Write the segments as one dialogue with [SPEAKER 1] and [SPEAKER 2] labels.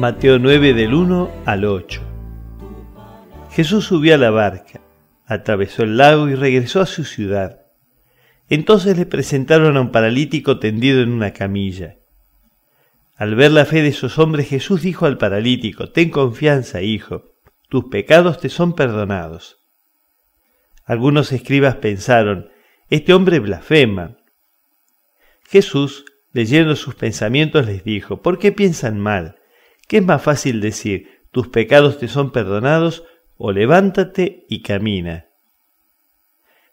[SPEAKER 1] Mateo 9 del 1 al 8. Jesús subió a la barca, atravesó el lago y regresó a su ciudad. Entonces le presentaron a un paralítico tendido en una camilla. Al ver la fe de esos hombres, Jesús dijo al paralítico, Ten confianza, hijo, tus pecados te son perdonados. Algunos escribas pensaron, Este hombre blasfema. Jesús, leyendo sus pensamientos, les dijo, ¿por qué piensan mal? ¿Qué es más fácil decir, tus pecados te son perdonados o levántate y camina?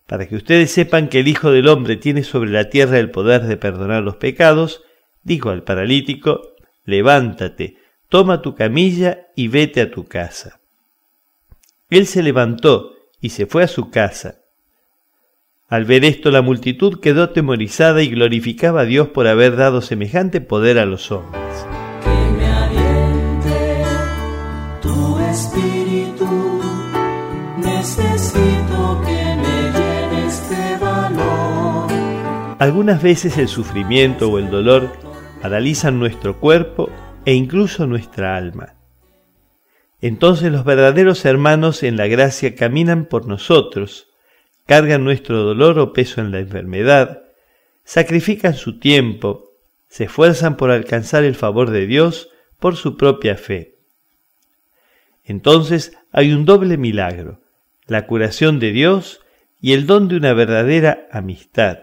[SPEAKER 1] Para que ustedes sepan que el Hijo del Hombre tiene sobre la tierra el poder de perdonar los pecados, dijo al paralítico, levántate, toma tu camilla y vete a tu casa. Él se levantó y se fue a su casa. Al ver esto la multitud quedó atemorizada y glorificaba a Dios por haber dado semejante poder a los hombres.
[SPEAKER 2] Este.
[SPEAKER 1] Algunas veces el sufrimiento o el dolor paralizan nuestro cuerpo e incluso nuestra alma. Entonces los verdaderos hermanos en la gracia caminan por nosotros, cargan nuestro dolor o peso en la enfermedad, sacrifican su tiempo, se esfuerzan por alcanzar el favor de Dios por su propia fe. Entonces hay un doble milagro, la curación de Dios y el don de una verdadera amistad.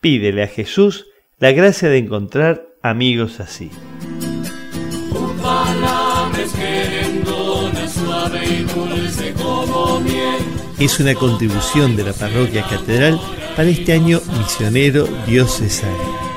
[SPEAKER 1] Pídele a Jesús la gracia de encontrar amigos así. Es una contribución de la parroquia catedral para este año misionero diocesano.